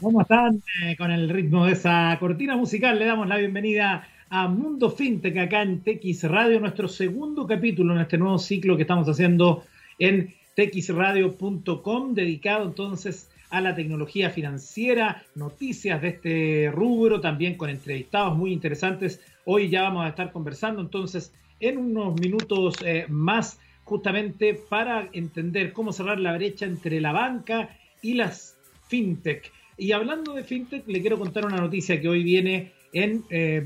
¿Cómo están? Eh, con el ritmo de esa cortina musical le damos la bienvenida a Mundo FinTech acá en TX Radio, nuestro segundo capítulo en este nuevo ciclo que estamos haciendo en txradio.com, dedicado entonces a la tecnología financiera, noticias de este rubro, también con entrevistados muy interesantes. Hoy ya vamos a estar conversando entonces en unos minutos eh, más justamente para entender cómo cerrar la brecha entre la banca y las fintech. Y hablando de fintech, le quiero contar una noticia que hoy viene en eh,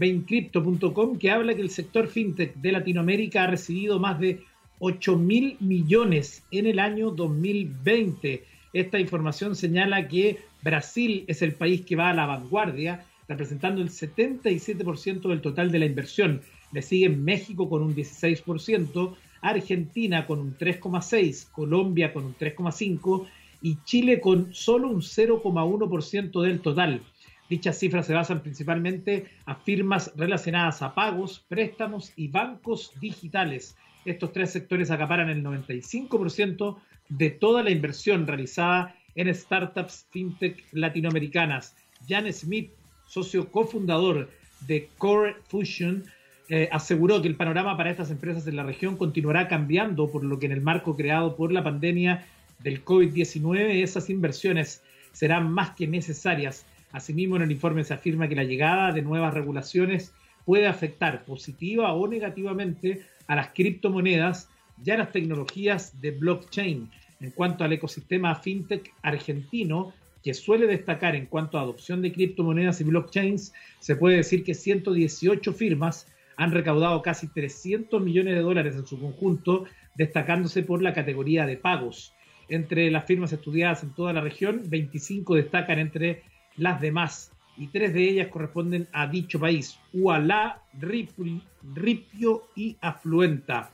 que habla que el sector fintech de Latinoamérica ha recibido más de 8 mil millones en el año 2020. Esta información señala que Brasil es el país que va a la vanguardia, representando el 77% del total de la inversión. Le sigue México con un 16%, Argentina con un 3,6%, Colombia con un 3,5% y Chile con solo un 0,1% del total. Dichas cifras se basan principalmente a firmas relacionadas a pagos, préstamos y bancos digitales. Estos tres sectores acaparan el 95% de toda la inversión realizada en startups fintech latinoamericanas. Jan Smith, socio cofundador de Core Fusion, eh, aseguró que el panorama para estas empresas en la región continuará cambiando, por lo que en el marco creado por la pandemia del COVID-19 esas inversiones serán más que necesarias. Asimismo, en el informe se afirma que la llegada de nuevas regulaciones puede afectar positiva o negativamente a las criptomonedas y a las tecnologías de blockchain. En cuanto al ecosistema fintech argentino, que suele destacar en cuanto a adopción de criptomonedas y blockchains, se puede decir que 118 firmas han recaudado casi 300 millones de dólares en su conjunto, destacándose por la categoría de pagos. Entre las firmas estudiadas en toda la región, 25 destacan entre las demás y tres de ellas corresponden a dicho país, Ualá, Ripio y Afluenta.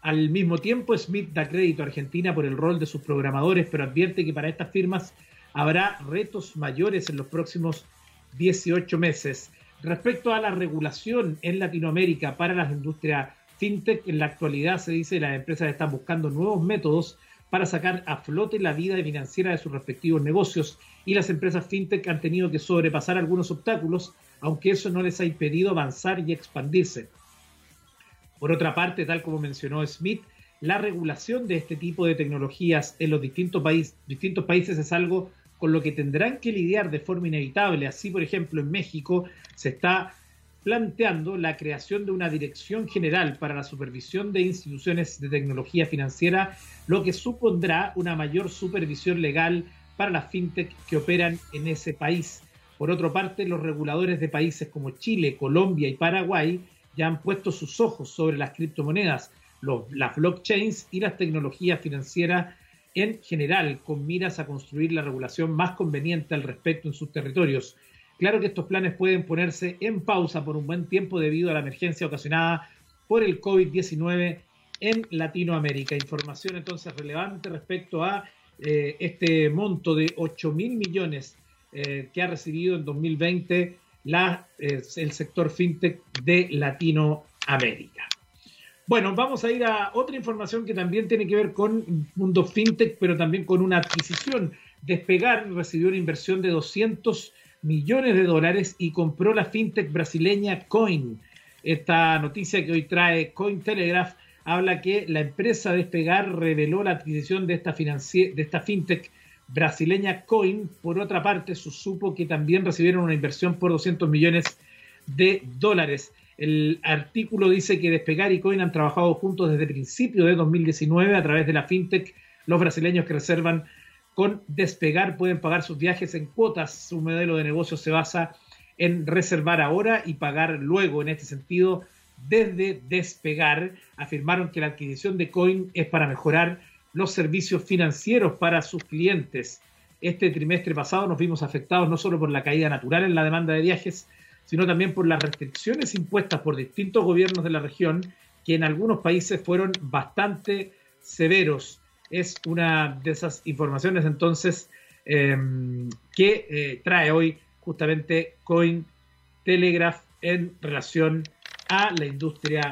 Al mismo tiempo, Smith da crédito a Argentina por el rol de sus programadores, pero advierte que para estas firmas habrá retos mayores en los próximos 18 meses. Respecto a la regulación en Latinoamérica para las industrias fintech, en la actualidad se dice que las empresas están buscando nuevos métodos para sacar a flote la vida financiera de sus respectivos negocios y las empresas fintech han tenido que sobrepasar algunos obstáculos, aunque eso no les ha impedido avanzar y expandirse. Por otra parte, tal como mencionó Smith, la regulación de este tipo de tecnologías en los distintos, distintos países es algo con lo que tendrán que lidiar de forma inevitable. Así, por ejemplo, en México se está planteando la creación de una dirección general para la supervisión de instituciones de tecnología financiera, lo que supondrá una mayor supervisión legal para las fintech que operan en ese país. Por otra parte, los reguladores de países como Chile, Colombia y Paraguay ya han puesto sus ojos sobre las criptomonedas, las blockchains y las tecnologías financieras en general, con miras a construir la regulación más conveniente al respecto en sus territorios. Claro que estos planes pueden ponerse en pausa por un buen tiempo debido a la emergencia ocasionada por el COVID-19 en Latinoamérica. Información entonces relevante respecto a eh, este monto de 8 mil millones eh, que ha recibido en 2020 la, eh, el sector fintech de Latinoamérica. Bueno, vamos a ir a otra información que también tiene que ver con mundo fintech, pero también con una adquisición. Despegar recibió una inversión de 200 millones de dólares y compró la fintech brasileña Coin. Esta noticia que hoy trae Cointelegraph habla que la empresa Despegar reveló la adquisición de esta, de esta fintech brasileña Coin. Por otra parte, supo que también recibieron una inversión por 200 millones de dólares. El artículo dice que Despegar y Coin han trabajado juntos desde principio de 2019 a través de la fintech. Los brasileños que reservan con Despegar pueden pagar sus viajes en cuotas. Su modelo de negocio se basa en reservar ahora y pagar luego. En este sentido, desde Despegar afirmaron que la adquisición de Coin es para mejorar los servicios financieros para sus clientes. Este trimestre pasado nos vimos afectados no solo por la caída natural en la demanda de viajes, sino también por las restricciones impuestas por distintos gobiernos de la región, que en algunos países fueron bastante severos es una de esas informaciones entonces em, que eh, trae hoy justamente Coin Telegraph en relación a la industria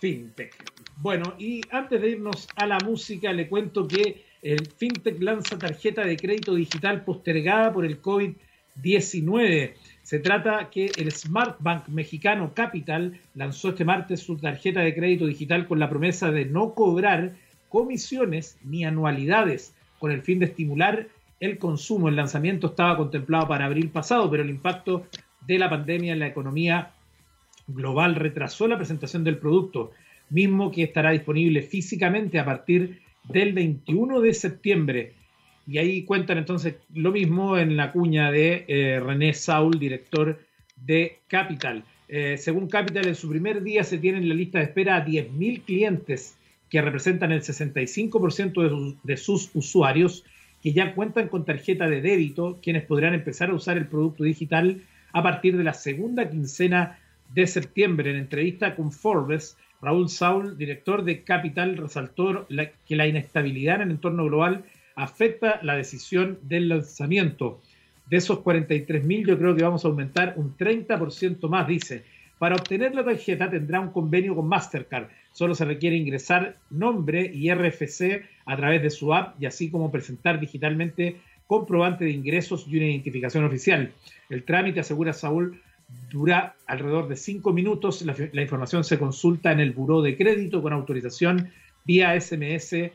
fintech. Bueno, y antes de irnos a la música, le cuento que El FinTech lanza tarjeta de crédito digital postergada por el COVID-19. Se trata que el Smart Bank mexicano Capital lanzó este martes su tarjeta de crédito digital con la promesa de no cobrar comisiones ni anualidades con el fin de estimular el consumo. El lanzamiento estaba contemplado para abril pasado, pero el impacto de la pandemia en la economía global retrasó la presentación del producto, mismo que estará disponible físicamente a partir del 21 de septiembre. Y ahí cuentan entonces lo mismo en la cuña de eh, René Saul, director de Capital. Eh, según Capital, en su primer día se tiene en la lista de espera a 10.000 clientes que representan el 65% de sus usuarios que ya cuentan con tarjeta de débito, quienes podrán empezar a usar el producto digital a partir de la segunda quincena de septiembre. En entrevista con Forbes, Raúl Saul, director de Capital, resaltó que la inestabilidad en el entorno global afecta la decisión del lanzamiento. De esos 43 mil, yo creo que vamos a aumentar un 30% más, dice. Para obtener la tarjeta tendrá un convenio con Mastercard. Solo se requiere ingresar nombre y RFC a través de su app y así como presentar digitalmente comprobante de ingresos y una identificación oficial. El trámite, asegura Saúl, dura alrededor de cinco minutos. La, información se consulta en el buró de crédito con autorización vía SMS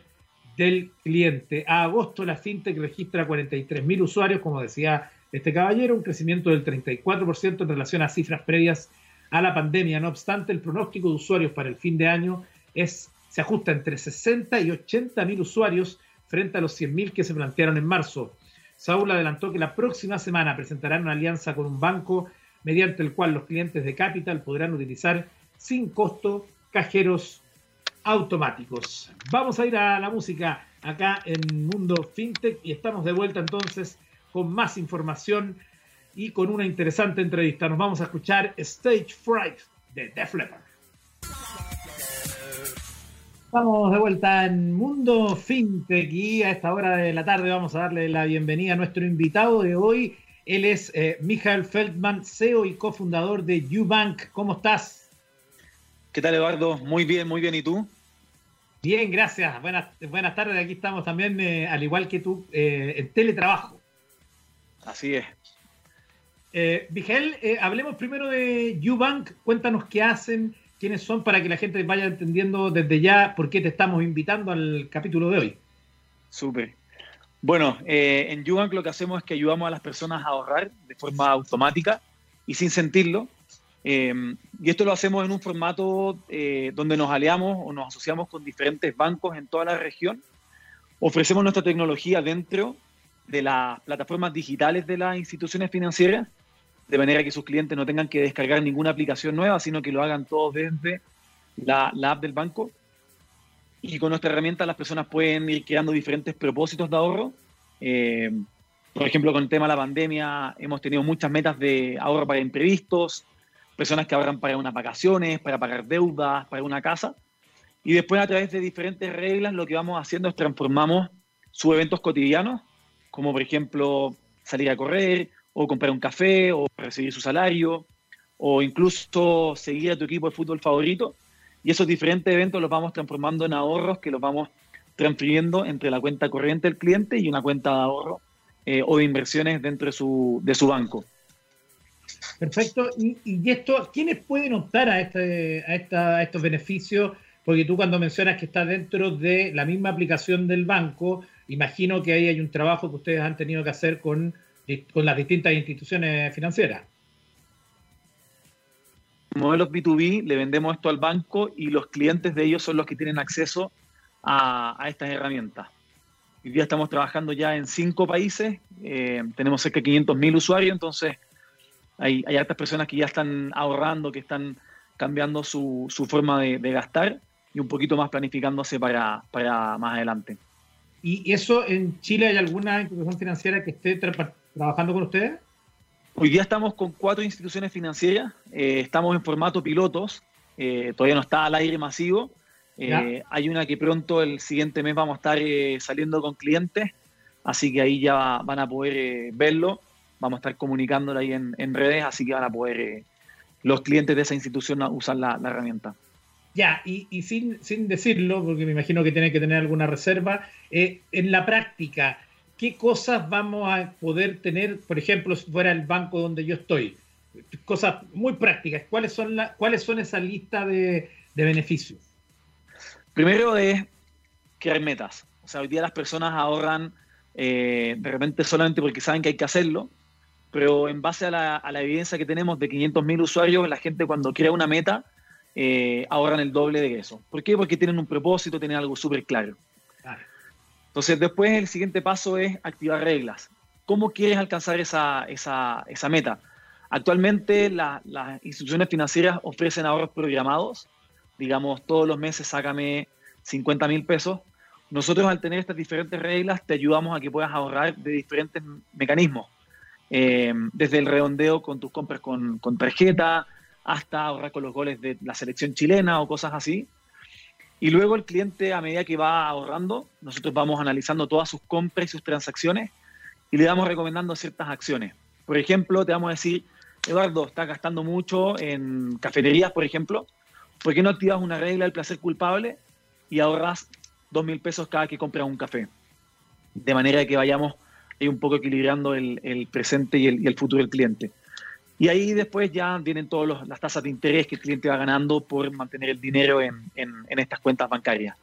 del cliente. A agosto la FinTech registra 43.000 usuarios, como decía este caballero, un crecimiento del 34% en relación a cifras previas a la pandemia. No obstante, el pronóstico de usuarios para el fin de año es, se ajusta entre 60 y 80 mil usuarios frente a los 100 mil que se plantearon en marzo. Saúl adelantó que la próxima semana presentarán una alianza con un banco mediante el cual los clientes de Capital podrán utilizar sin costo cajeros automáticos. Vamos a ir a la música acá en Mundo FinTech y estamos de vuelta entonces con más información y con una interesante entrevista. Nos vamos a escuchar Stage Fright de Def Leppard. Estamos de vuelta en Mundo FinTech y a esta hora de la tarde vamos a darle la bienvenida a nuestro invitado de hoy. Él es eh, Michael Feldman, CEO y cofundador de UBank. ¿Cómo estás? ¿Qué tal, Eduardo? Muy bien, muy bien. ¿Y tú? Bien, gracias. Buenas, buenas tardes. Aquí estamos también, eh, al igual que tú, eh, en teletrabajo. Así es. Eh, eh, hablemos primero de UBank. Cuéntanos qué hacen, quiénes son, para que la gente vaya entendiendo desde ya por qué te estamos invitando al capítulo de hoy. Súper. Bueno, eh, en UBank lo que hacemos es que ayudamos a las personas a ahorrar de forma automática y sin sentirlo. Eh, y esto lo hacemos en un formato donde nos aliamos o nos asociamos con diferentes bancos en toda la región. Ofrecemos nuestra tecnología dentro de las plataformas digitales de las instituciones financieras, de manera que sus clientes no tengan que descargar ninguna aplicación nueva, sino que lo hagan todos desde la, app del banco. Y con nuestra herramienta las personas pueden ir creando diferentes propósitos de ahorro. Eh, por ejemplo, con el tema de la pandemia hemos tenido muchas metas de ahorro para imprevistos, personas que ahorran para unas vacaciones, para pagar deudas, para una casa. Y después a través de diferentes reglas lo que vamos haciendo es transformamos sus eventos cotidianos como por ejemplo salir a correr o comprar un café o recibir su salario o incluso seguir a tu equipo de fútbol favorito. Y esos diferentes eventos los vamos transformando en ahorros que los vamos transfiriendo entre la cuenta corriente del cliente y una cuenta de ahorro eh, o de inversiones dentro de su, de su banco. Perfecto. Y, esto, ¿quiénes pueden optar a, este, a, esta, a estos beneficios? Porque tú cuando mencionas que está dentro de la misma aplicación del banco, imagino que ahí hay un trabajo que ustedes han tenido que hacer con, con las distintas instituciones financieras. Modelos B2B, le vendemos esto al banco y los clientes de ellos son los que tienen acceso a, estas herramientas. Hoy día estamos trabajando ya en cinco países, eh, tenemos cerca de 500.000 usuarios, entonces hay, hay hartas personas que ya están ahorrando, que están cambiando su, su forma de, de, gastar y un poquito más planificándose para, para más adelante. ¿Y eso en Chile hay alguna institución financiera que esté trabajando con ustedes? Hoy día estamos con cuatro instituciones financieras, eh, estamos en formato pilotos, eh, todavía no está al aire masivo. Eh, hay una que pronto el siguiente mes vamos a estar saliendo con clientes, así que ahí ya van a poder verlo, vamos a estar comunicándolo ahí en, en, redes, así que van a poder los clientes de esa institución usar la, la herramienta. Ya, y, sin, sin, decirlo, porque me imagino que tiene que tener alguna reserva, en la práctica, ¿qué cosas vamos a poder tener, por ejemplo, si fuera el banco donde yo estoy? Cosas muy prácticas. ¿Cuáles son, la, cuáles son esa lista de, beneficios? Primero es crear metas. O sea, hoy día las personas ahorran eh, de repente solamente porque saben que hay que hacerlo, pero en base a la, a la evidencia que tenemos de 500.000 usuarios, la gente cuando crea una meta eh, ahorran el doble de eso. ¿Por qué? Porque tienen un propósito, tienen algo súper claro. Entonces, después el siguiente paso es activar reglas. ¿Cómo quieres alcanzar esa, esa, meta? Actualmente las instituciones financieras ofrecen ahorros programados. Digamos, todos los meses sácame 50 mil pesos. Nosotros al tener estas diferentes reglas te ayudamos a que puedas ahorrar de diferentes mecanismos. Eh, desde el redondeo con tus compras con, con tarjeta, hasta ahorrar con los goles de la selección chilena o cosas así. Y luego el cliente, a medida que va ahorrando, nosotros vamos analizando todas sus compras y sus transacciones y le vamos recomendando ciertas acciones. Por ejemplo, te vamos a decir, Eduardo, estás gastando mucho en cafeterías, por ejemplo, ¿por qué no activas una regla del placer culpable y ahorras dos mil pesos cada que compras un café? De manera que vayamos ahí un poco equilibrando el, presente y el futuro del cliente. Y ahí después ya vienen todas las tasas de interés que el cliente va ganando por mantener el dinero en, estas cuentas bancarias.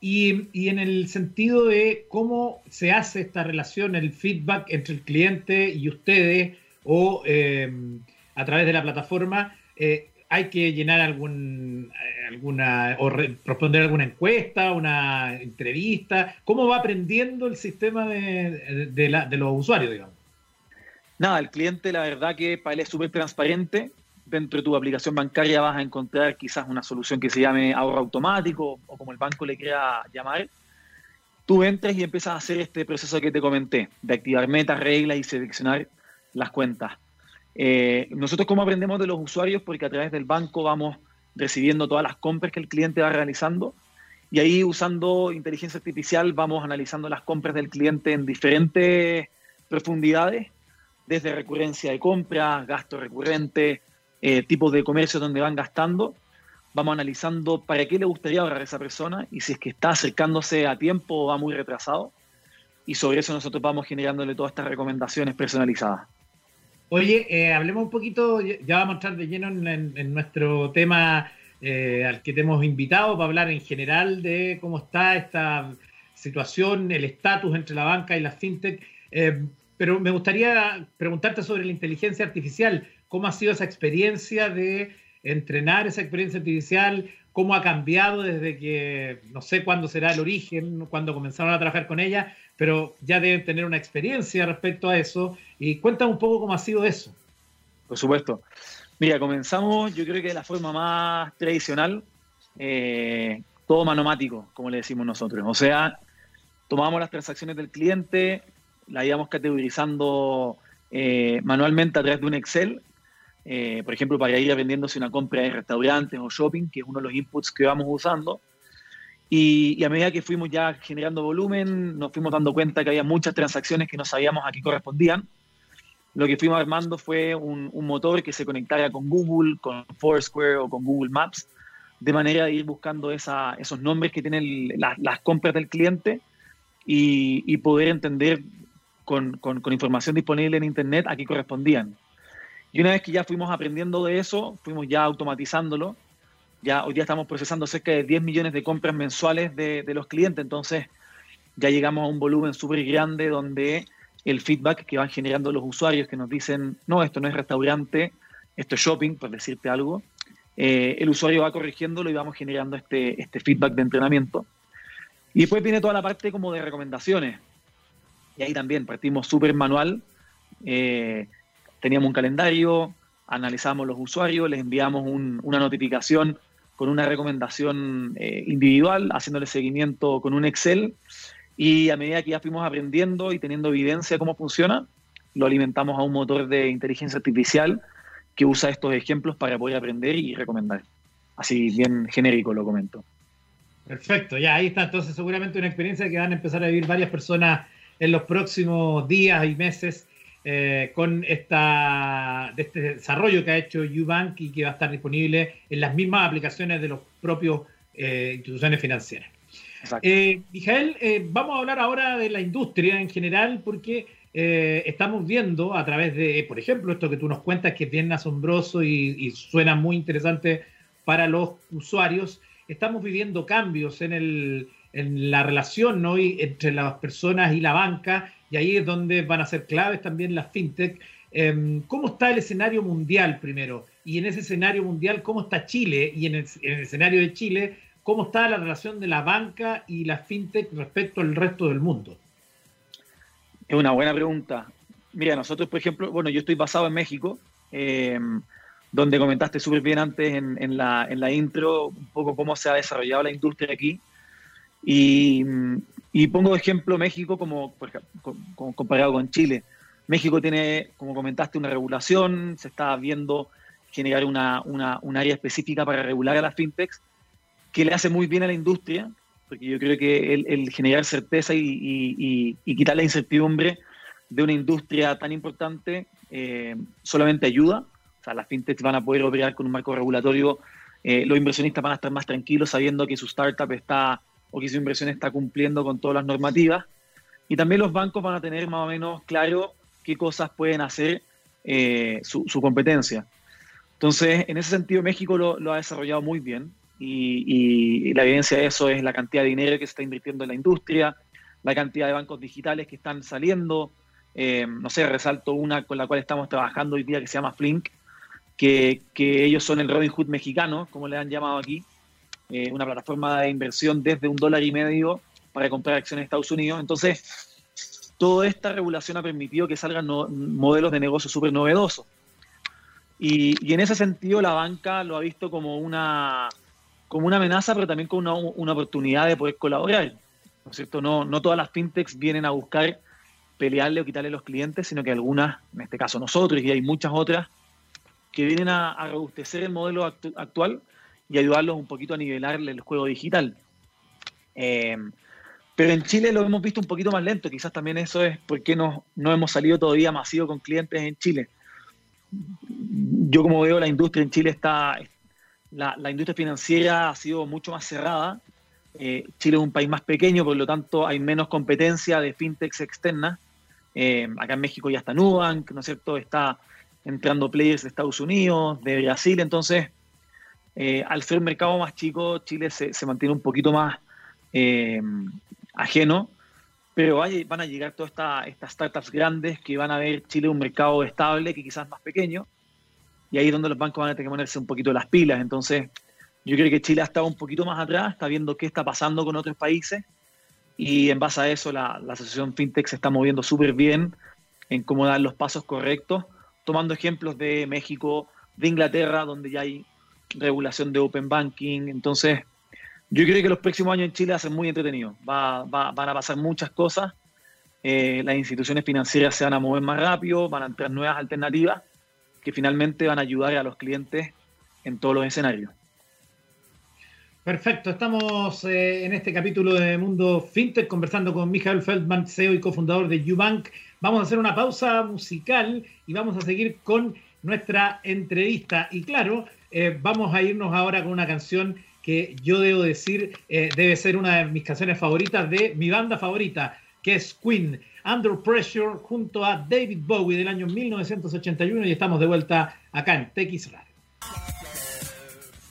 Y, en el sentido de cómo se hace esta relación, el feedback entre el cliente y ustedes, o eh, a través de la plataforma, eh, hay que llenar algún, eh, alguna, o responder alguna encuesta, una entrevista. ¿Cómo va aprendiendo el sistema de, de los usuarios, digamos? Nada, el cliente la verdad que para él es súper transparente. Dentro de tu aplicación bancaria vas a encontrar quizás una solución que se llame ahorro automático o como el banco le quiera llamar. Tú entras y empiezas a hacer este proceso que te comenté, de activar metas, reglas y seleccionar las cuentas. Eh, nosotros cómo aprendemos de los usuarios, porque a través del banco vamos recibiendo todas las compras que el cliente va realizando y ahí usando inteligencia artificial vamos analizando las compras del cliente en diferentes profundidades desde recurrencia de compras, gasto recurrente, eh, tipos de comercio donde van gastando. Vamos analizando para qué le gustaría ahorrar a esa persona y si es que está acercándose a tiempo o va muy retrasado. Y sobre eso nosotros vamos generándole todas estas recomendaciones personalizadas. Oye, eh, hablemos un poquito, ya vamos a entrar de lleno en, nuestro tema eh, al que te hemos invitado para hablar en general de cómo está esta situación, el estatus entre la banca y la fintech. Pero me gustaría preguntarte sobre la inteligencia artificial. ¿Cómo ha sido esa experiencia de entrenar esa experiencia artificial? ¿Cómo ha cambiado desde que, no sé cuándo será el origen, cuando comenzaron a trabajar con ella, pero ya deben tener una experiencia respecto a eso? Y cuéntame un poco cómo ha sido eso. Por supuesto. Mira, comenzamos yo creo que de la forma más tradicional, eh, todo manomático, como le decimos nosotros. O sea, tomamos las transacciones del cliente, la íbamos categorizando eh, manualmente a través de un Excel, eh, por ejemplo, para ir aprendiendo si una compra de restaurantes o shopping, que es uno de los inputs que vamos usando. Y, a medida que fuimos ya generando volumen, nos fuimos dando cuenta que había muchas transacciones que no sabíamos a qué correspondían. Lo que fuimos armando fue un, motor que se conectara con Google, con Foursquare o con Google Maps, de manera de ir buscando esos nombres que tienen las compras del cliente y, y, poder entender con, información disponible en Internet a qué correspondían. Y una vez que ya fuimos aprendiendo de eso, fuimos ya automatizándolo. Ya hoy día estamos procesando cerca de 10 millones de compras mensuales de, los clientes, entonces ya llegamos a un volumen súper grande donde el feedback que van generando los usuarios que nos dicen, no, esto no es restaurante, esto es shopping, por decirte algo, eh, el usuario va corrigiéndolo y vamos generando este, este feedback de entrenamiento. Y después viene toda la parte como de recomendaciones. Y ahí también partimos súper manual. Eh, teníamos un calendario, analizamos los usuarios, les enviamos una notificación con una recomendación eh, individual, haciéndole seguimiento con un Excel. Y a medida que ya fuimos aprendiendo y teniendo evidencia de cómo funciona, lo alimentamos a un motor de inteligencia artificial que usa estos ejemplos para poder aprender y recomendar. Así bien genérico lo comento. Perfecto, ya ahí está entonces seguramente una experiencia que van a empezar a vivir varias personas en los próximos días y meses. eh, con esta, de este desarrollo que ha hecho Ubank y que va a estar disponible en las mismas aplicaciones de los propios eh, instituciones financieras. Eh, Mijael, vamos a hablar ahora de la industria en general porque estamos viendo a través de, por ejemplo, esto que tú nos cuentas que es bien asombroso y, suena muy interesante para los usuarios, estamos viviendo cambios en, el, en la relación ¿no? entre las personas y la banca y ahí es donde van a ser claves también las fintech. Em, ¿Cómo está el escenario mundial primero? Y en ese escenario mundial, ¿cómo está Chile? Y en el, escenario de Chile, ¿cómo está la relación de la banca y la fintech respecto al resto del mundo? Es una buena pregunta. Mira, nosotros, por ejemplo, bueno, yo estoy basado en México, em, donde comentaste súper bien antes en, la, en la intro un poco cómo se ha desarrollado la industria aquí. Y, pongo de ejemplo México como, comparado con Chile. México tiene, como comentaste, una regulación, se está viendo generar una, una, un área específica para regular a las fintechs, que le hace muy bien a la industria, porque yo creo que el, generar certeza y, y, quitar la incertidumbre de una industria tan importante eh, solamente ayuda. O sea, las fintechs van a poder operar con un marco regulatorio, eh, los inversionistas van a estar más tranquilos sabiendo que su startup está o que su inversión está cumpliendo con todas las normativas. Y también los bancos van a tener más o menos claro qué cosas pueden hacer eh, su, competencia. Entonces, en ese sentido, México lo, ha desarrollado muy bien y, la evidencia de eso es la cantidad de dinero que se está invirtiendo en la industria, la cantidad de bancos digitales que están saliendo. Eh, no sé, resalto una con la cual estamos trabajando hoy día que se llama Flink, que, que ellos son el Robin Hood mexicano, como le han llamado aquí, eh, una plataforma de inversión desde un dólar y medio para comprar acciones en Estados Unidos. Entonces, toda esta regulación ha permitido que salgan modelos de negocio súper novedosos. Y, en ese sentido, la banca lo ha visto como una, como una amenaza, pero también como una, una oportunidad de poder colaborar. ¿No es cierto? No, no todas las fintechs vienen a buscar pelearle o quitarle a los clientes, sino que algunas, en este caso nosotros, y hay muchas otras, que vienen a, a robustecer el modelo actual y ayudarlos un poquito a nivelar el juego digital. Eh, pero en Chile lo hemos visto un poquito más lento, quizás también eso es porque no, no hemos salido todavía masivo con clientes en Chile. Yo como veo la industria en Chile está, la, la industria financiera ha sido mucho más cerrada. Eh, Chile es un país más pequeño, por lo tanto hay menos competencia de fintechs externas. Eh, acá en México ya está Nubank, ¿no es cierto? Está entrando players de Estados Unidos, de Brasil, entonces eh, al ser un mercado más chico, Chile se, mantiene un poquito más eh, ajeno, pero van a llegar todas estas startups grandes que van a ver Chile un mercado estable, que quizás más pequeño, y ahí es donde los bancos van a tener que ponerse un poquito las pilas. Entonces, yo creo que Chile ha estado un poquito más atrás, está viendo qué está pasando con otros países, y en base a eso la, la asociación FinTech se está moviendo súper bien en cómo dar los pasos correctos, tomando ejemplos de México, de Inglaterra, donde ya hay regulación de Open Banking. Entonces, yo creo que los próximos años en Chile va a ser muy entretenido. Va, van a pasar muchas cosas. Eh, las instituciones financieras se van a mover más rápido, van a entrar nuevas alternativas que finalmente van a ayudar a los clientes en todos los escenarios. Perfecto, estamos eh, en este capítulo de Mundo FinTech conversando con Michael Feldman, CEO y cofundador de Ubank. Vamos a hacer una pausa musical y vamos a seguir con nuestra entrevista. Y claro, eh, vamos a irnos ahora con una canción que yo debo decir eh, debe ser una de mis canciones favoritas de mi banda favorita, que es Queen, Under Pressure, junto a David Bowie del año 1981 y estamos de vuelta acá en TX Radio.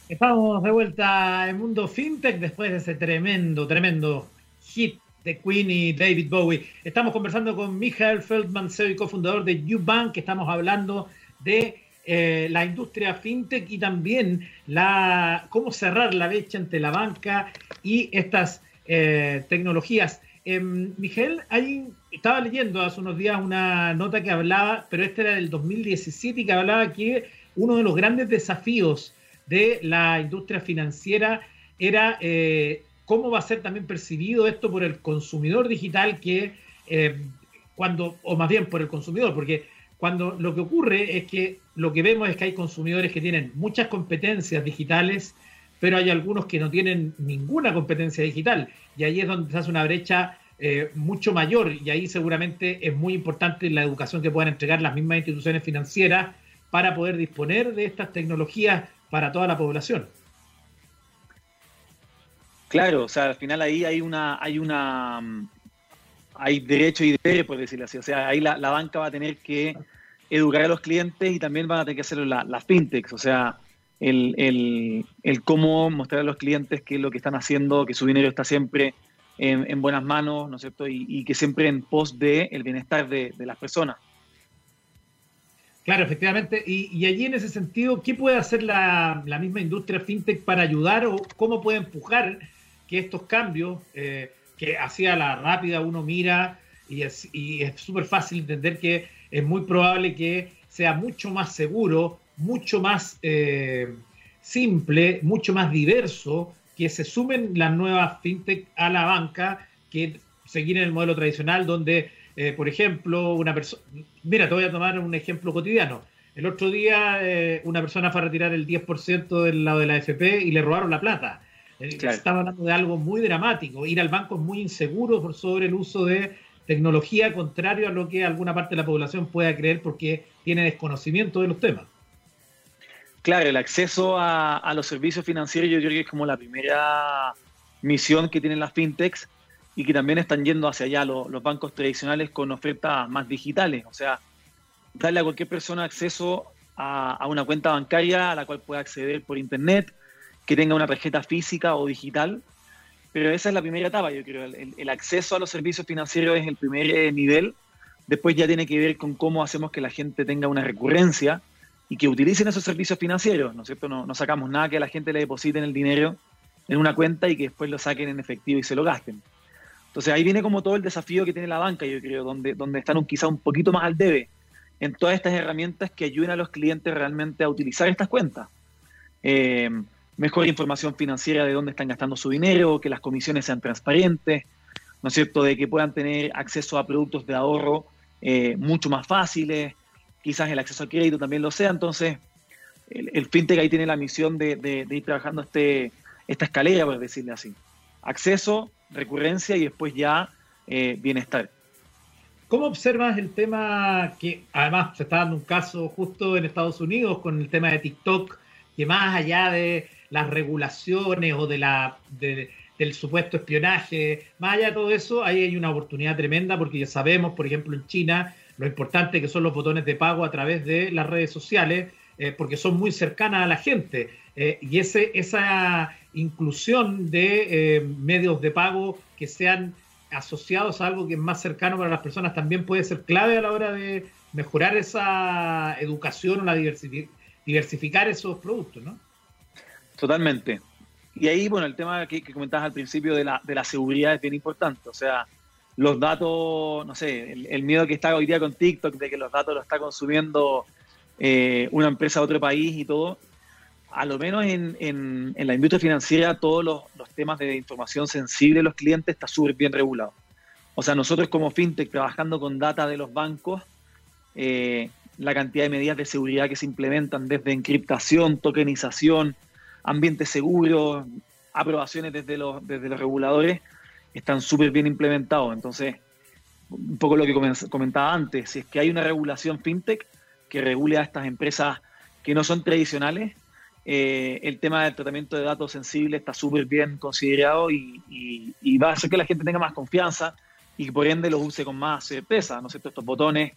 Estamos de vuelta en Mundo FinTech después de ese tremendo, tremendo hit de Queen y David Bowie. Estamos conversando con Michael Feldman, CEO y cofundador de Ubank, estamos hablando de eh, la industria fintech y también la, cómo cerrar la brecha entre la banca y estas eh, tecnologías. Eh, Miguel, ahí estaba leyendo hace unos días una nota que hablaba, pero este era del 2017 y que hablaba que uno de los grandes desafíos de la industria financiera era eh, cómo va a ser también percibido esto por el consumidor digital que cuando, o más bien por el consumidor, porque cuando lo que ocurre es que lo que vemos es que hay consumidores que tienen muchas competencias digitales, pero hay algunos que no tienen ninguna competencia digital. Y ahí es donde se hace una brecha eh, mucho mayor y ahí seguramente es muy importante la educación que puedan entregar las mismas instituciones financieras para poder disponer de estas tecnologías para toda la población. Claro, o sea, al final ahí hay una, hay una, mm, hay derecho y deber, por decirlo así. O sea, ahí la, banca va a tener que educar a los clientes y también van a tener que hacerlo las la fintechs. O sea, el, el, el, cómo mostrar a los clientes que lo que están haciendo, que su dinero está siempre en, buenas manos, ¿no es cierto? Y, que siempre en pos del el bienestar de, las personas. Claro, efectivamente. Y, allí en ese sentido, ¿qué puede hacer la, misma industria fintech para ayudar o cómo puede empujar que estos cambios, eh, que hacia la rápida uno mira y es súper fácil entender que es muy probable que sea mucho más seguro, mucho más eh, simple, mucho más diverso, que se sumen las nuevas fintech a la banca, que seguir en el modelo tradicional, donde, eh, por ejemplo, una persona, mira, te voy a tomar un ejemplo cotidiano. El otro día eh, una persona fue a retirar el 10% del lado de la FP y le robaron la plata. Estaba hablando de algo muy dramático. Ir al banco es muy inseguro por sobre el uso de tecnología, contrario a lo que alguna parte de la población pueda creer porque tiene desconocimiento de los temas. Claro, el acceso a, los servicios financieros yo creo que es como la primera misión que tienen las fintechs y que también están yendo hacia allá los, bancos tradicionales con ofertas más digitales. O sea, darle a cualquier persona acceso a, una cuenta bancaria a la cual pueda acceder por internet, que tenga una tarjeta física o digital. Pero esa es la primera etapa, yo creo. El, acceso a los servicios financieros es el primer eh, nivel. Después ya tiene que ver con cómo hacemos que la gente tenga una recurrencia y que utilicen esos servicios financieros, ¿no es cierto? No, no sacamos nada que la gente le depositen el dinero en una cuenta y que después lo saquen en efectivo y se lo gasten. Entonces ahí viene como todo el desafío que tiene la banca, yo creo, donde, donde están un, quizá un poquito más al debe en todas estas herramientas que ayuden a los clientes realmente a utilizar estas cuentas. Eh, mejor información financiera de dónde están gastando su dinero, que las comisiones sean transparentes, ¿no es cierto?, de que puedan tener acceso a productos de ahorro eh, mucho más fáciles, quizás el acceso al crédito también lo sea. Entonces, el, fintech ahí tiene la misión de, ir trabajando este, esta escalera, por decirle así. Acceso, recurrencia y después ya eh, bienestar. ¿Cómo observas el tema que además se está dando un caso justo en Estados Unidos con el tema de TikTok, que más allá de las regulaciones o de la, del supuesto espionaje, más allá de todo eso, ahí hay una oportunidad tremenda porque ya sabemos, por ejemplo, en China, lo importante que son los botones de pago a través de las redes sociales, eh, porque son muy cercanas a la gente. Eh, y ese, esa inclusión de eh, medios de pago que sean asociados a algo que es más cercano para las personas también puede ser clave a la hora de mejorar esa educación o la diversificar esos productos, ¿no? Totalmente. Y ahí, bueno, el tema que, comentabas al principio de la, de la seguridad es bien importante. O sea, los datos, no sé, el, miedo que está hoy día con TikTok de que los datos los está consumiendo eh, una empresa de otro país y todo, a lo menos en, en, la industria financiera todos los, temas de información sensible de los clientes está súper bien regulado. O sea, nosotros como FinTech trabajando con data de los bancos, eh, la cantidad de medidas de seguridad que se implementan desde encriptación, tokenización, ambientes seguros, aprobaciones desde los, desde los reguladores, están súper bien implementados. Entonces, un poco lo que comentaba antes, si es que hay una regulación fintech que regule a estas empresas que no son tradicionales, eh, el tema del tratamiento de datos sensibles está súper bien considerado y, va a hacer que la gente tenga más confianza y por ende los use con más certeza, ¿no es cierto? Estos botones,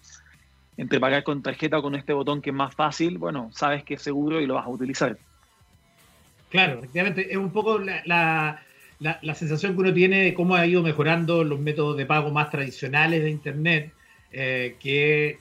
entre pagar con tarjeta o con este botón que es más fácil, bueno, sabes que es seguro y lo vas a utilizar. Claro, efectivamente, es un poco la la, sensación que uno tiene de cómo ha ido mejorando los métodos de pago más tradicionales de Internet, eh, que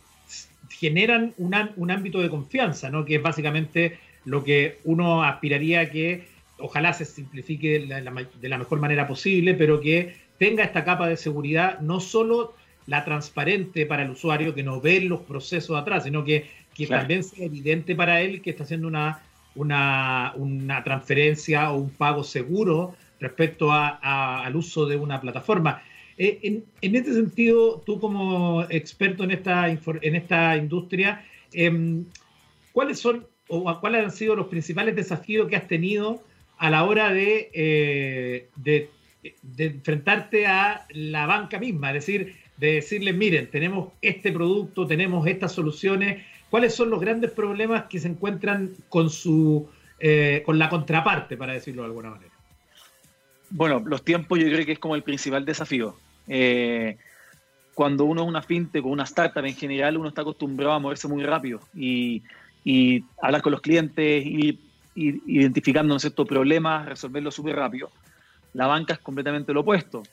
generan un ámbito de confianza, ¿no? que es básicamente lo que uno aspiraría a que ojalá se simplifique de la, mejor manera posible, pero que tenga esta capa de seguridad, no solo la transparente para el usuario que no ve los procesos atrás, sino que, también sea evidente para él que está haciendo una, una, una transferencia o un pago seguro respecto al uso de una plataforma. Eh, en, este sentido, tú como experto en esta, en esta industria, em, ¿cuáles son o cuáles han sido los principales desafíos que has tenido a la hora de, eh, de enfrentarte a la banca misma, es decir, de decirles, miren, tenemos este producto, tenemos estas soluciones, cuáles son los grandes problemas que se encuentran con su eh, con la contraparte, para decirlo de alguna manera. Bueno, los tiempos yo creo que es como el principal desafío. Eh, cuando uno es una fintech o una startup en general, uno está acostumbrado a moverse muy rápido y, hablar con los clientes y, identificando ciertos problemas, resolverlos súper rápido. La banca es completamente lo opuesto.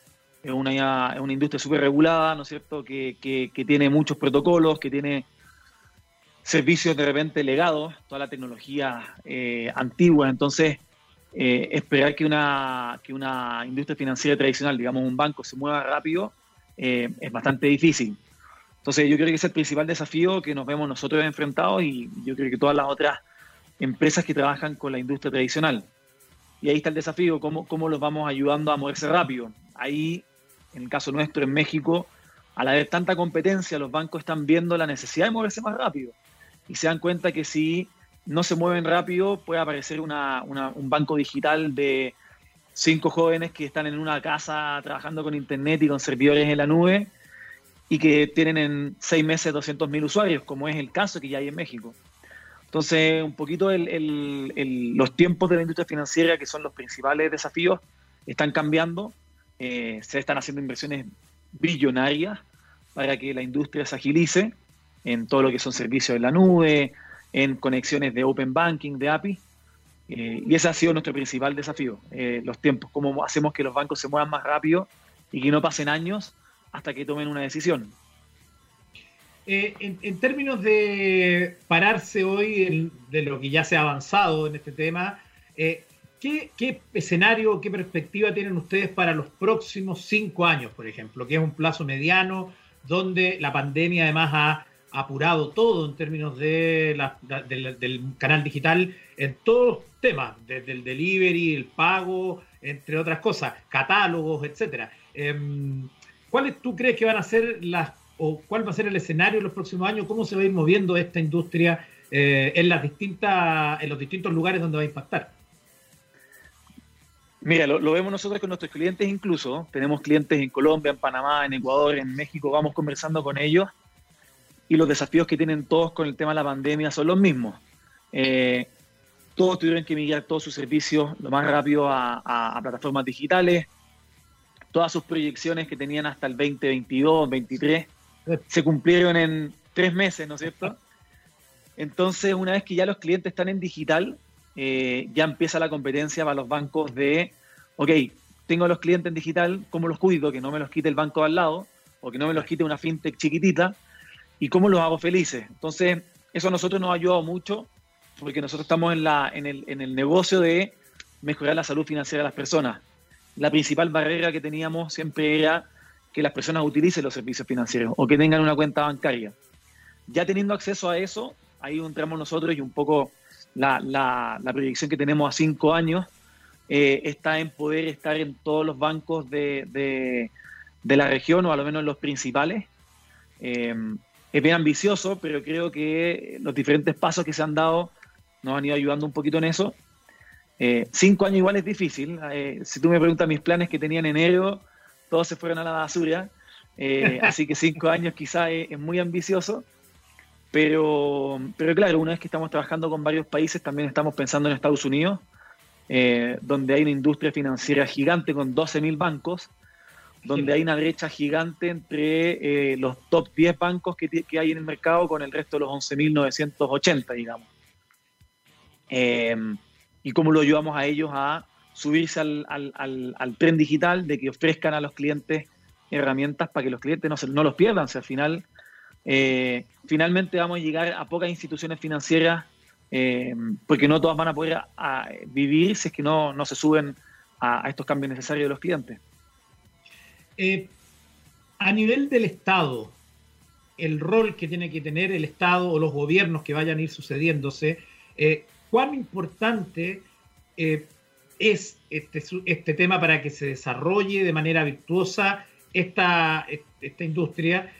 Es una, una industria súper regulada, ¿no es cierto?, que, que, tiene muchos protocolos, que tiene servicios de repente legados, toda la tecnología eh, antigua. Entonces, eh, esperar que una, que una industria financiera tradicional, digamos un banco, se mueva rápido eh, es bastante difícil. Entonces yo creo que ese es el principal desafío que nos vemos nosotros enfrentados y yo creo que todas las otras empresas que trabajan con la industria tradicional. Y ahí está el desafío, cómo, cómo los vamos ayudando a moverse rápido. Ahí, en el caso nuestro, en México, al haber tanta competencia, los bancos están viendo la necesidad de moverse más rápido y se dan cuenta que si no se mueven rápido, puede aparecer un banco digital de cinco jóvenes que están en una casa trabajando con internet y con servidores en la nube y que tienen en seis meses 200.000 usuarios, como es el caso que ya hay en México. Entonces, un poquito los tiempos de la industria financiera, que son los principales desafíos, están cambiando. Eh, se están haciendo inversiones billonarias para que la industria se agilice en todo lo que son servicios en la nube, en conexiones de Open Banking, de API. Eh, y ese ha sido nuestro principal desafío, eh, los tiempos, cómo hacemos que los bancos se muevan más rápido y que no pasen años hasta que tomen una decisión. Eh, en, términos de pararse hoy de lo que ya se ha avanzado en este tema, ¿qué, ¿qué, escenario, qué perspectiva tienen ustedes para los próximos cinco años, por ejemplo, que es un plazo mediano, donde la pandemia además ha apurado todo en términos de del, canal digital en todos los temas, desde el delivery, el pago, entre otras cosas, catálogos, etcétera. Em, ¿Cuáles tú crees que van a ser las o cuál va a ser el escenario en los próximos años? ¿Cómo se va a ir moviendo esta industria eh, en las distintas en los distintos lugares donde va a impactar? Mira, lo, vemos nosotros con nuestros clientes incluso. Tenemos clientes en Colombia, en Panamá, en Ecuador, en México. Vamos conversando con ellos y los desafíos que tienen todos con el tema de la pandemia son los mismos. Eh, todos tuvieron que migrar todos sus servicios lo más rápido a, plataformas digitales. Todas sus proyecciones que tenían hasta el 2022, 2023, se cumplieron en tres meses, ¿no es cierto? Entonces, una vez que ya los clientes están en digital, eh, ya empieza la competencia para los bancos de, ok, tengo a los clientes en digital, ¿cómo los cuido? Que no me los quite el banco al lado o que no me los quite una fintech chiquitita y cómo los hago felices. Entonces, eso a nosotros nos ha ayudado mucho porque nosotros estamos en, la, en, el, en el negocio de mejorar la salud financiera de las personas. La principal barrera que teníamos siempre era que las personas utilicen los servicios financieros o que tengan una cuenta bancaria. Ya teniendo acceso a eso, ahí entramos nosotros y un poco la, la, proyección que tenemos a cinco años eh, está en poder estar en todos los bancos de, de, de la región o a lo menos en los principales. Eh, es bien ambicioso, pero creo que los diferentes pasos que se han dado nos han ido ayudando un poquito en eso. Eh, cinco años igual es difícil. Eh, si tú me preguntas mis planes que tenía en enero, todos se fueron a la basura. Eh, así que cinco años quizá es, muy ambicioso. Pero, pero claro, una vez que estamos trabajando con varios países, también estamos pensando en Estados Unidos, donde hay una industria financiera gigante con 12.000 bancos donde hay una brecha gigante entre eh, los top 10 bancos que, hay en el mercado con el resto de los 11.980, digamos. Eh, y cómo lo ayudamos a ellos a subirse al, tren digital, de que ofrezcan a los clientes herramientas para que los clientes no, se, no los pierdan. O sea, al final, eh, finalmente vamos a llegar a pocas instituciones financieras, porque no todas van a poder vivir si es que no, no se suben a estos cambios necesarios de los clientes. Eh, a nivel del Estado, el rol que tiene que tener el Estado o los gobiernos que vayan a ir sucediéndose, eh, ¿cuán importante eh, es este, este, tema para que se desarrolle de manera virtuosa esta, esta industria?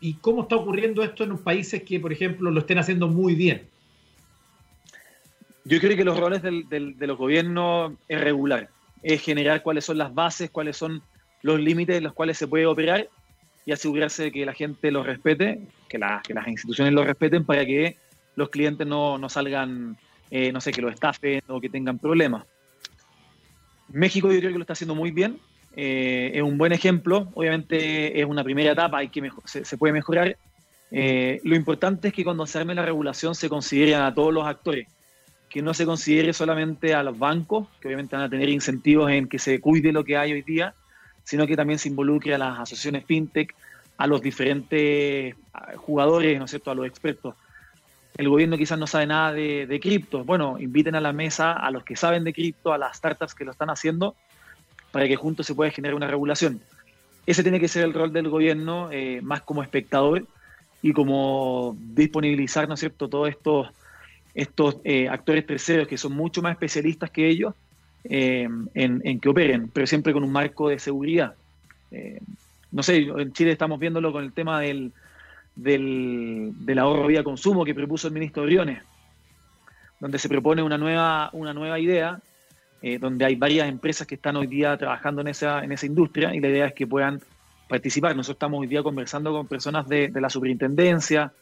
¿Y cómo está ocurriendo esto en los países que, por ejemplo, lo estén haciendo muy bien? Yo creo que los roles de los gobiernos es regular. es generar cuáles son las bases, cuáles son los límites en los cuales se puede operar y asegurarse que la gente los respete, que, que las instituciones los respeten para que los clientes no, no salgan, eh, no sé, que los estafen o que tengan problemas. México yo creo que lo está haciendo muy bien, eh, es un buen ejemplo, obviamente es una primera etapa, hay que se, puede mejorar. Eh, lo importante es que cuando se arme la regulación se considere a todos los actores, que no se considere solamente a los bancos, que obviamente van a tener incentivos en que se cuide lo que hay hoy día, sino que también se involucre a las asociaciones fintech, a los diferentes jugadores, ¿no es cierto?, a los expertos. El gobierno quizás no sabe nada de, cripto. Bueno, inviten a la mesa a los que saben de cripto, a las startups que lo están haciendo, para que juntos se pueda generar una regulación. Ese tiene que ser el rol del gobierno, eh, más como espectador y como disponibilizar, ¿no es cierto?, todos estos, estos eh, actores terceros que son mucho más especialistas que ellos eh, en, que operen, pero siempre con un marco de seguridad. no sé, en Chile estamos viéndolo con el tema del, del, del ahorro vía consumo que propuso el ministro Briones, donde se propone una nueva, una nueva idea eh, donde hay varias empresas que están hoy día trabajando en esa, en esa industria y la idea es que puedan participar. Nosotros estamos hoy día conversando con personas de, la superintendencia,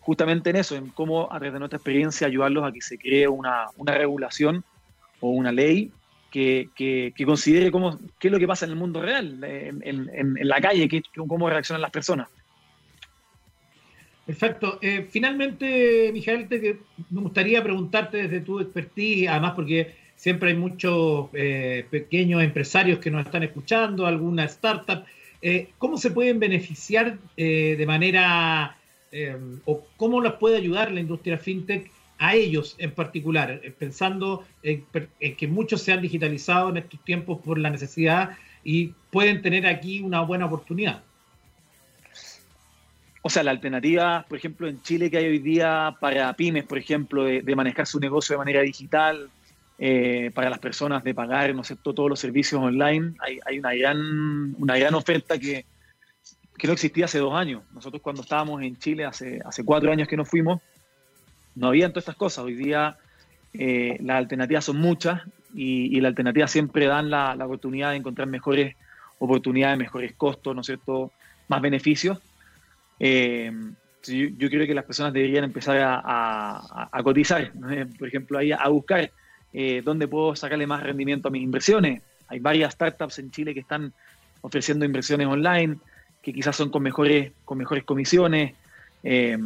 justamente en eso, en cómo a través de nuestra experiencia ayudarlos a que se cree una, regulación o una ley que, considere cómo, qué es lo que pasa en el mundo real, en, la calle, qué, cómo reaccionan las personas. Perfecto. Eh, finalmente, Mijael, te, me gustaría preguntarte desde tu expertise, además porque Siempre hay muchos eh, pequeños empresarios que nos están escuchando, alguna startup. Eh, ¿Cómo se pueden beneficiar de manera, o cómo las puede ayudar la industria fintech a ellos en particular, pensando en, que muchos se han digitalizado en estos tiempos por la necesidad y pueden tener aquí una buena oportunidad? O sea, la alternativa, por ejemplo, en Chile que hay hoy día para pymes, por ejemplo, de manejar su negocio de manera digital, eh, para las personas de pagar, ¿no todos los servicios online. Hay, una, gran, una gran oferta que, que, no existía hace dos años. Nosotros cuando estábamos en Chile, hace, hace cuatro años que nos fuimos, no habían todas estas cosas. Hoy día eh, las alternativas son muchas y, las alternativas siempre dan la, oportunidad de encontrar mejores oportunidades, mejores costos, ¿no es cierto?, más beneficios. Eh, yo, creo que las personas deberían empezar a, a, cotizar, por ejemplo, ahí a buscar eh, dónde puedo sacarle más rendimiento a mis inversiones. Hay varias startups en Chile que están ofreciendo inversiones online, que quizás son con mejores, con mejores comisiones, eh,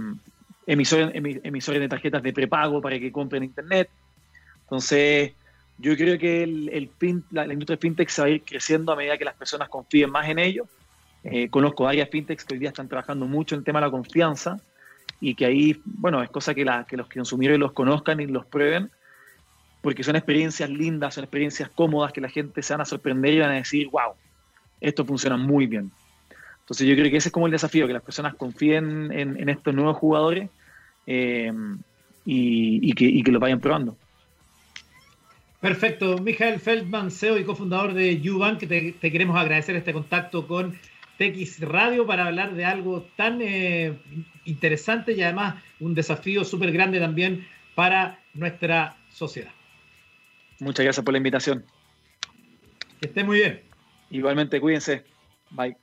emisores, emisores de tarjetas de prepago para que compren internet. Entonces, yo creo que el, la, industria fintech se va a ir creciendo a medida que las personas confíen más en ello. Eh, conozco varias fintechs que hoy día están trabajando mucho en el tema de la confianza y que ahí, bueno, es cosa que, la, que los consumidores los conozcan y los prueben porque son experiencias lindas, son experiencias cómodas que la gente se van a sorprender y van a decir, wow, esto funciona muy bien. Entonces yo creo que ese es como el desafío, que las personas confíen en, estos nuevos jugadores eh, y, que, lo vayan probando. Perfecto. Michael Feldman, CEO y cofundador de Ubank, que te, queremos agradecer este contacto con TX Radio para hablar de algo tan eh, interesante y además un desafío súper grande también para nuestra sociedad. Muchas gracias por la invitación. Que esté muy bien. Igualmente, cuídense. Bye.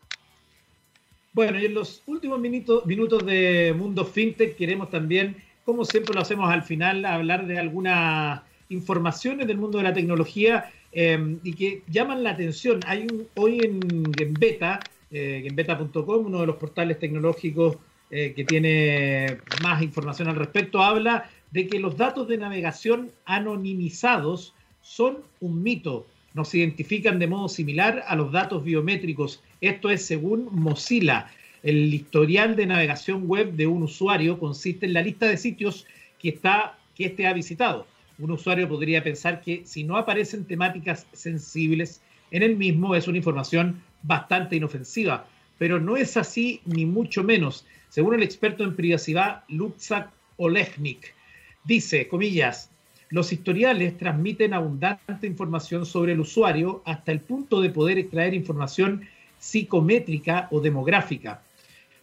Bueno, y en los últimos minutos, minutos de Mundo FinTech queremos también, como siempre lo hacemos al final, hablar de algunas informaciones del mundo de la tecnología eh, y que llaman la atención. Hay un, hoy en, en beta, eh, en beta.com, uno de los portales tecnológicos eh, que tiene más información al respecto, habla de que los datos de navegación anonimizados son un mito. Nos identifican de modo similar a los datos biométricos. Esto es según Mozilla. El historial de navegación web de un usuario consiste en la lista de sitios que, está, que éste ha visitado. Un usuario podría pensar que si no aparecen temáticas sensibles en el mismo es una información bastante inofensiva, pero no es así ni mucho menos. Según el experto en privacidad Lutzak Olechnik, dice, comillas, los historiales transmiten abundante información sobre el usuario hasta el punto de poder extraer información psicométrica o demográfica.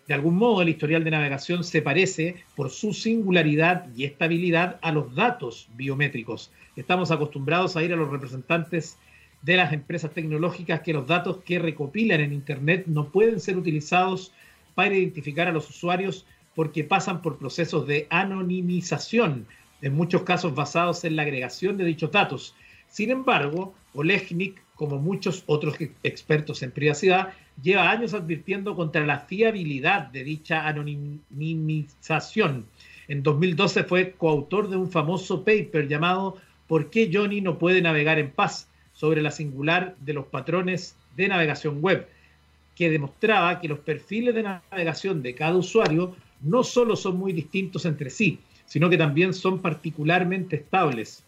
De algún modo, el historial de navegación se parece por su singularidad y estabilidad a los datos biométricos. Estamos acostumbrados a ir a los representantes de las empresas tecnológicas que los datos que recopilan en Internet no pueden ser utilizados para identificar a los usuarios porque pasan por procesos de anonimización, en muchos casos basados en la agregación de dichos datos. Sin embargo, Olechnik, como muchos otros expertos en privacidad, lleva años advirtiendo contra la fiabilidad de dicha anonimización. En 2012 fue coautor de un famoso paper llamado ¿Por qué Johnny no puede navegar en paz? sobre la singular de los patrones de navegación web, que demostraba que los perfiles de navegación de cada usuario no solo son muy distintos entre sí, sino que también son particularmente estables.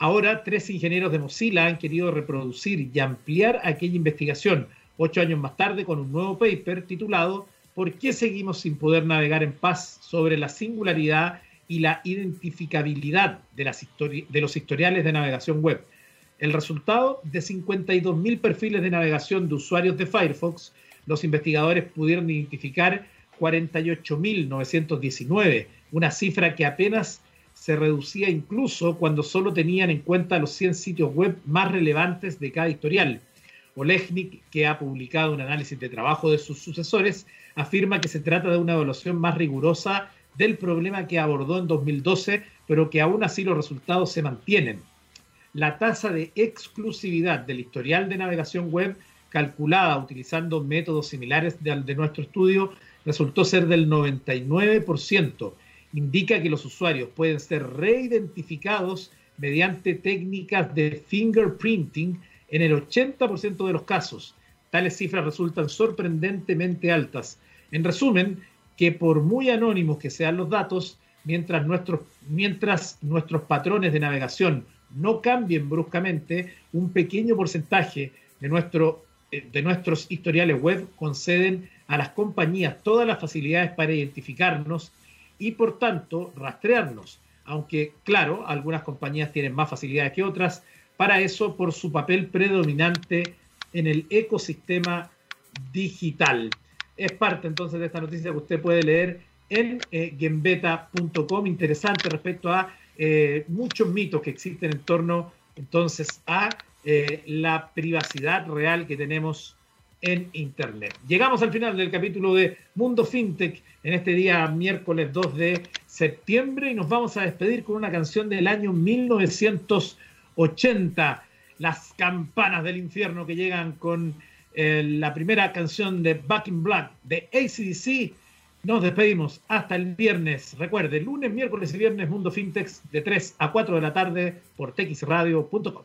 Ahora, tres ingenieros de Mozilla han querido reproducir y ampliar aquella investigación, ocho años más tarde, con un nuevo paper titulado ¿Por qué seguimos sin poder navegar en paz sobre la singularidad y la identificabilidad de, las de los historiales de navegación web? El resultado de 52.000 perfiles de navegación de usuarios de Firefox, los investigadores pudieron identificar 48.919, una cifra que apenas se reducía incluso cuando solo tenían en cuenta los 100 sitios web más relevantes de cada historial. Olechnik, que ha publicado un análisis de trabajo de sus sucesores, afirma que se trata de una evaluación más rigurosa del problema que abordó en 2012, pero que aún así los resultados se mantienen. La tasa de exclusividad del historial de navegación web calculada utilizando métodos similares al de nuestro estudio resultó ser del 99%. Indica que los usuarios pueden ser reidentificados mediante técnicas de fingerprinting en el 80% de los casos. Tales cifras resultan sorprendentemente altas. En resumen, que por muy anónimos que sean los datos, mientras nuestros, mientras nuestros patrones de navegación no cambien bruscamente, un pequeño porcentaje de, nuestro, eh, de nuestros historiales web conceden a las compañías todas las facilidades para identificarnos y por tanto rastrearnos. Aunque, claro, algunas compañías tienen más facilidades que otras, para eso por su papel predominante en el ecosistema digital. Es parte entonces de esta noticia que usted puede leer en eh, gembeta.com, interesante respecto a eh, muchos mitos que existen en torno entonces a eh, la privacidad real que tenemos en Internet. Llegamos al final del capítulo de Mundo FinTech en este día miércoles 2 de septiembre y nos vamos a despedir con una canción del año 1980, Las campanas del infierno que llegan con eh, la primera canción de Back in Black de ACDC. Nos despedimos hasta el viernes. Recuerde, lunes, miércoles y viernes Mundo FinTech de 3 a 4 de la tarde por texradio.com.